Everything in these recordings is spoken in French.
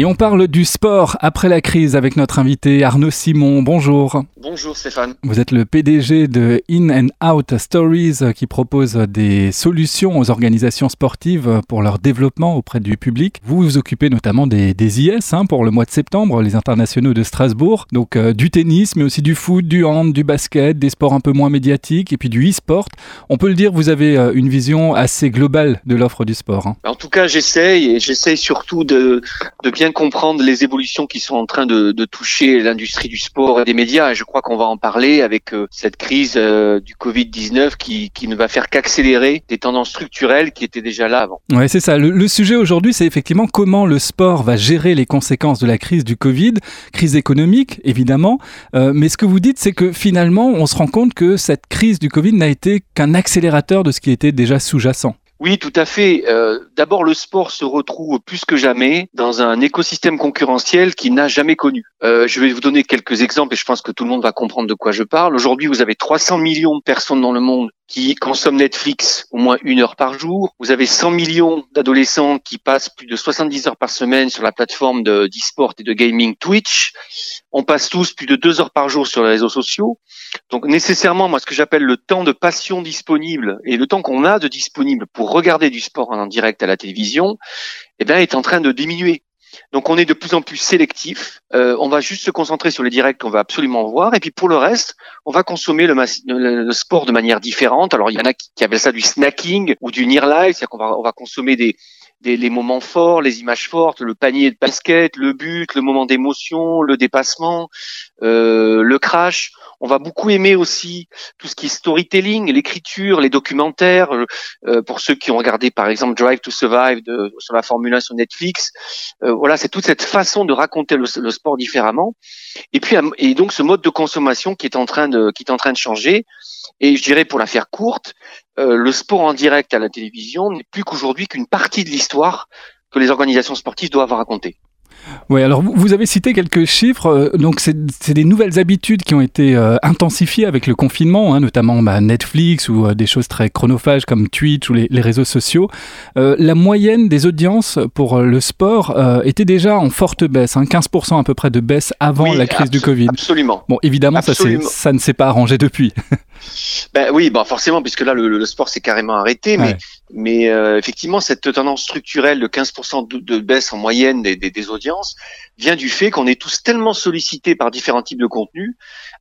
Et on parle du sport après la crise avec notre invité Arnaud Simon. Bonjour. Bonjour Stéphane. Vous êtes le PDG de In and Out Stories qui propose des solutions aux organisations sportives pour leur développement auprès du public. Vous vous occupez notamment des, IS hein, pour le mois de septembre, les internationaux de Strasbourg. Donc euh, du tennis, mais aussi du foot, du hand, du basket, des sports un peu moins médiatiques et puis du e-sport. On peut le dire, vous avez euh, une vision assez globale de l'offre du sport. Hein. En tout cas, j'essaye et j'essaye surtout de, de bien comprendre les évolutions qui sont en train de, toucher l'industrie du sport et des médias. Et je crois qu'on va en parler avec euh, cette crise euh, du Covid-19 qui, qui ne va faire qu'accélérer des tendances structurelles qui étaient déjà là avant. Ouais, c'est ça. Le, sujet aujourd'hui, c'est effectivement comment le sport va gérer les conséquences de la crise du Covid, crise économique évidemment. Euh, mais ce que vous dites, c'est que finalement, on se rend compte que cette crise du Covid n'a été qu'un accélérateur de ce qui était déjà sous-jacent. Oui, tout à fait. Euh, D'abord, le sport se retrouve plus que jamais dans un écosystème concurrentiel qu'il n'a jamais connu. Euh, je vais vous donner quelques exemples et je pense que tout le monde va comprendre de quoi je parle. Aujourd'hui, vous avez 300 millions de personnes dans le monde qui consomment Netflix au moins une heure par jour. Vous avez 100 millions d'adolescents qui passent plus de 70 heures par semaine sur la plateforme de d'e-sport et de gaming Twitch. On passe tous plus de deux heures par jour sur les réseaux sociaux. Donc nécessairement, moi, ce que j'appelle le temps de passion disponible et le temps qu'on a de disponible pour regarder du sport en direct à la télévision, eh bien, est en train de diminuer. Donc on est de plus en plus sélectif. Euh, on va juste se concentrer sur les directs qu'on va absolument voir. Et puis pour le reste, on va consommer le, le, sport de manière différente. Alors il y en a qui, qui appellent ça du snacking ou du near life, c'est-à-dire qu'on va, on va consommer des, des, les moments forts, les images fortes, le panier de basket, le but, le moment d'émotion, le dépassement, euh, le crash. On va beaucoup aimer aussi tout ce qui est storytelling, l'écriture, les documentaires. Euh, pour ceux qui ont regardé par exemple Drive to Survive de, sur la Formule 1 sur Netflix, euh, voilà, c'est toute cette façon de raconter le, sport différemment. Et puis et donc ce mode de consommation qui est en train de qui est en train de changer. Et je dirais pour la faire courte, euh, le sport en direct à la télévision n'est plus qu'aujourd'hui qu'une partie de l'histoire que les organisations sportives doivent raconter. Oui, alors vous avez cité quelques chiffres. Euh, donc, c'est des nouvelles habitudes qui ont été euh, intensifiées avec le confinement, hein, notamment bah, Netflix ou des choses très chronophages comme Twitch ou les, réseaux sociaux. la moyenne des audiences pour le sport était déjà en forte baisse, hein, 15% à peu près de baisse avant la crise du Covid. Absolument. Bon, évidemment, Ça, ça ne s'est pas arrangé depuis. Ben oui, bon forcément, puisque là le, sport s'est carrément arrêté, mais mais euh, effectivement cette tendance structurelle de 15% de, baisse en moyenne des, des, audiences vient du fait qu'on est tous tellement sollicités par différents types de contenus,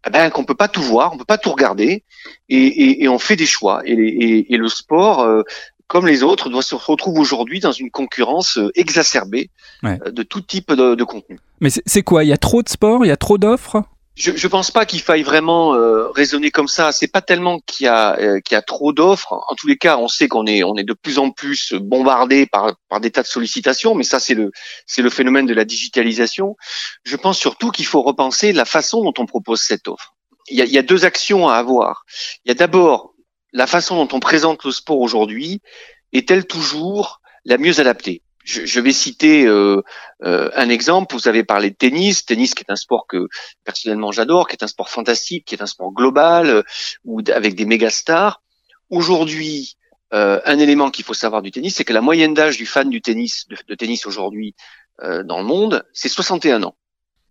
eh ben qu'on peut pas tout voir, on peut pas tout regarder, et, et, on fait des choix. Et, et le sport, euh, comme les autres, doit se retrouver aujourd'hui dans une concurrence euh, exacerbée de tout type de, de contenu. Mais c'est quoi? Il y a trop de sport? Il y a trop d'offres? Je ne pense pas qu'il faille vraiment euh, raisonner comme ça. C'est pas tellement qu'il y a euh, qu'il y a trop d'offres. En tous les cas, on sait qu'on est on est de plus en plus bombardé par des tas de sollicitations, mais ça c'est le c'est le phénomène de la digitalisation. Je pense surtout qu'il faut repenser la façon dont on propose cette offre. Il y a, il y a deux actions à avoir. Il y a d'abord la façon dont on présente le sport aujourd'hui est-elle toujours la mieux adaptée? Je, vais citer euh, euh, un exemple. Vous avez parlé de tennis, tennis qui est un sport que personnellement j'adore, qui est un sport fantastique, qui est un sport global euh, ou avec des méga stars. Aujourd'hui, un élément qu'il faut savoir du tennis, c'est que la moyenne d'âge du fan du tennis, de, tennis aujourd'hui dans le monde, c'est 61 ans.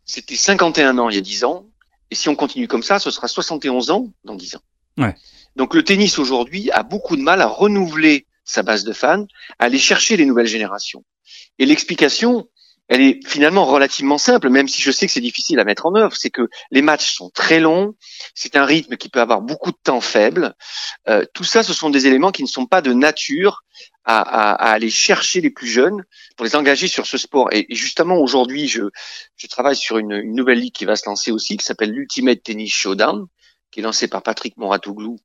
C'était 51 ans il y a 10 ans, et si on continue comme ça, ce sera 71 ans dans 10 ans. Ouais. Donc le tennis aujourd'hui a beaucoup de mal à renouveler sa base de fans, aller chercher les nouvelles générations. Et l'explication, elle est finalement relativement simple, même si je sais que c'est difficile à mettre en œuvre, c'est que les matchs sont très longs, c'est un rythme qui peut avoir beaucoup de temps faible. Euh, tout ça, ce sont des éléments qui ne sont pas de nature à, à, à, aller chercher les plus jeunes pour les engager sur ce sport. Et, justement, aujourd'hui, je, je travaille sur une, une, nouvelle ligue qui va se lancer aussi, qui s'appelle l'Ultimate Tennis Showdown, qui est lancée par Patrick Moratoglou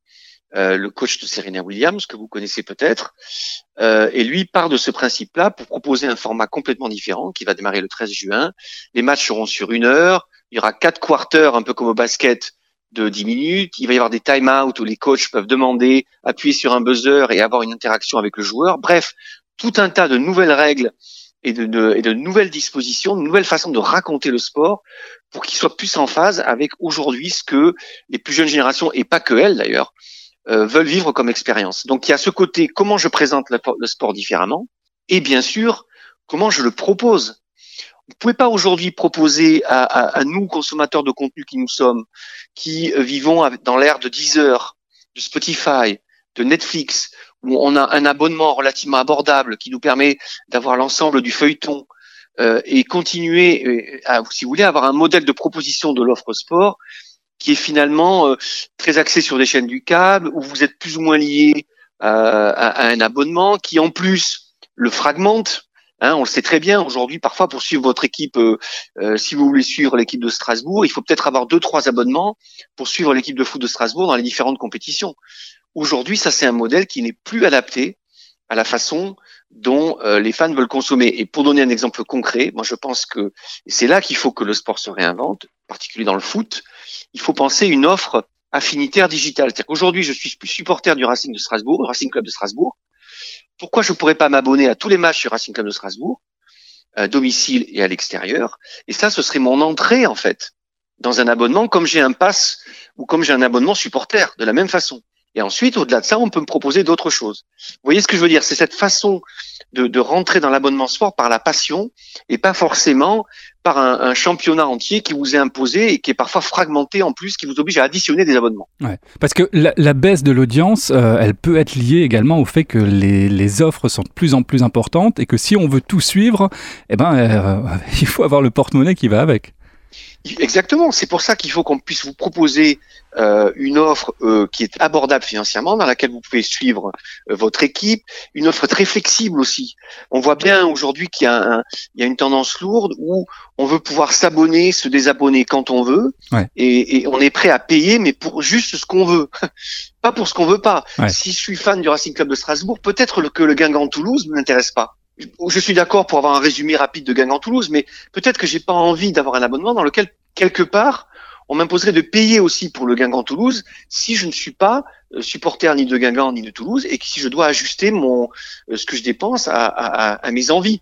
euh, le coach de Serena Williams, que vous connaissez peut-être. Euh, et lui part de ce principe-là pour proposer un format complètement différent qui va démarrer le 13 juin. Les matchs seront sur une heure. Il y aura quatre quarters, un peu comme au basket, de 10 minutes. Il va y avoir des time-out où les coachs peuvent demander, appuyer sur un buzzer et avoir une interaction avec le joueur. Bref, tout un tas de nouvelles règles et de, et de nouvelles dispositions, de nouvelles façons de raconter le sport pour qu'il soit plus en phase avec aujourd'hui ce que les plus jeunes générations, et pas que elles d'ailleurs, euh, veulent vivre comme expérience. Donc il y a ce côté comment je présente le, sport différemment et bien sûr comment je le propose. Vous pouvez pas aujourd'hui proposer à, à, nous, consommateurs de contenu qui nous sommes, qui euh, vivons dans l'ère de Deezer, de Spotify, de Netflix, où on a un abonnement relativement abordable qui nous permet d'avoir l'ensemble du feuilleton euh, et continuer, euh, à, si vous voulez, avoir un modèle de proposition de l'offre sport qui est finalement euh, très axé sur des chaînes du câble, où vous êtes plus ou moins lié à, à, un abonnement, qui en plus le fragmente. Hein, on le sait très bien aujourd'hui. Parfois, pour suivre votre équipe, si vous voulez suivre l'équipe de Strasbourg, il faut peut-être avoir deux, trois abonnements pour suivre l'équipe de foot de Strasbourg dans les différentes compétitions. Aujourd'hui, ça c'est un modèle qui n'est plus adapté à la façon dont euh, les fans veulent consommer. Et pour donner un exemple concret, moi je pense que c'est là qu'il faut que le sport se réinvente, en particulier dans le foot. Il faut penser une offre affinitaire digitale. C'est-à-dire qu'aujourd'hui, je suis supporter du Racing de Strasbourg, Racing Club de Strasbourg. Pourquoi je ne pourrais pas m'abonner à tous les matchs du Racing Club de Strasbourg, à domicile et à l'extérieur? Et ça, ce serait mon entrée en fait dans un abonnement, comme j'ai un pass ou comme j'ai un abonnement supporter, de la même façon. Et ensuite, au-delà de ça, on peut me proposer d'autres choses. Vous voyez ce que je veux dire? C'est cette façon de, de rentrer dans l'abonnement sport par la passion et pas forcément par un, un, championnat entier qui vous est imposé et qui est parfois fragmenté en plus, qui vous oblige à additionner des abonnements. Ouais, parce que la, la baisse de l'audience, euh, elle peut être liée également au fait que les, les, offres sont de plus en plus importantes et que si on veut tout suivre, eh ben, euh, il faut avoir le porte-monnaie qui va avec. Exactement. C'est pour ça qu'il faut qu'on puisse vous proposer euh, une offre euh, qui est abordable financièrement, dans laquelle vous pouvez suivre euh, votre équipe, une offre très flexible aussi. On voit bien aujourd'hui qu'il y, a il y a une tendance lourde où on veut pouvoir s'abonner, se désabonner quand on veut, ouais. et, et, on est prêt à payer, mais pour juste ce qu'on veut, pas pour ce qu'on veut pas. Ouais. Si je suis fan du Racing Club de Strasbourg, peut-être que le Guingamp Toulouse ne m'intéresse pas je suis d'accord pour avoir un résumé rapide de Guingamp Toulouse, mais peut-être que j'ai pas envie d'avoir un abonnement dans lequel quelque part on m'imposerait de payer aussi pour le Guingamp Toulouse si je ne suis pas euh, supporter ni de Guingamp ni de Toulouse et si je dois ajuster mon euh, ce que je dépense à mes envies.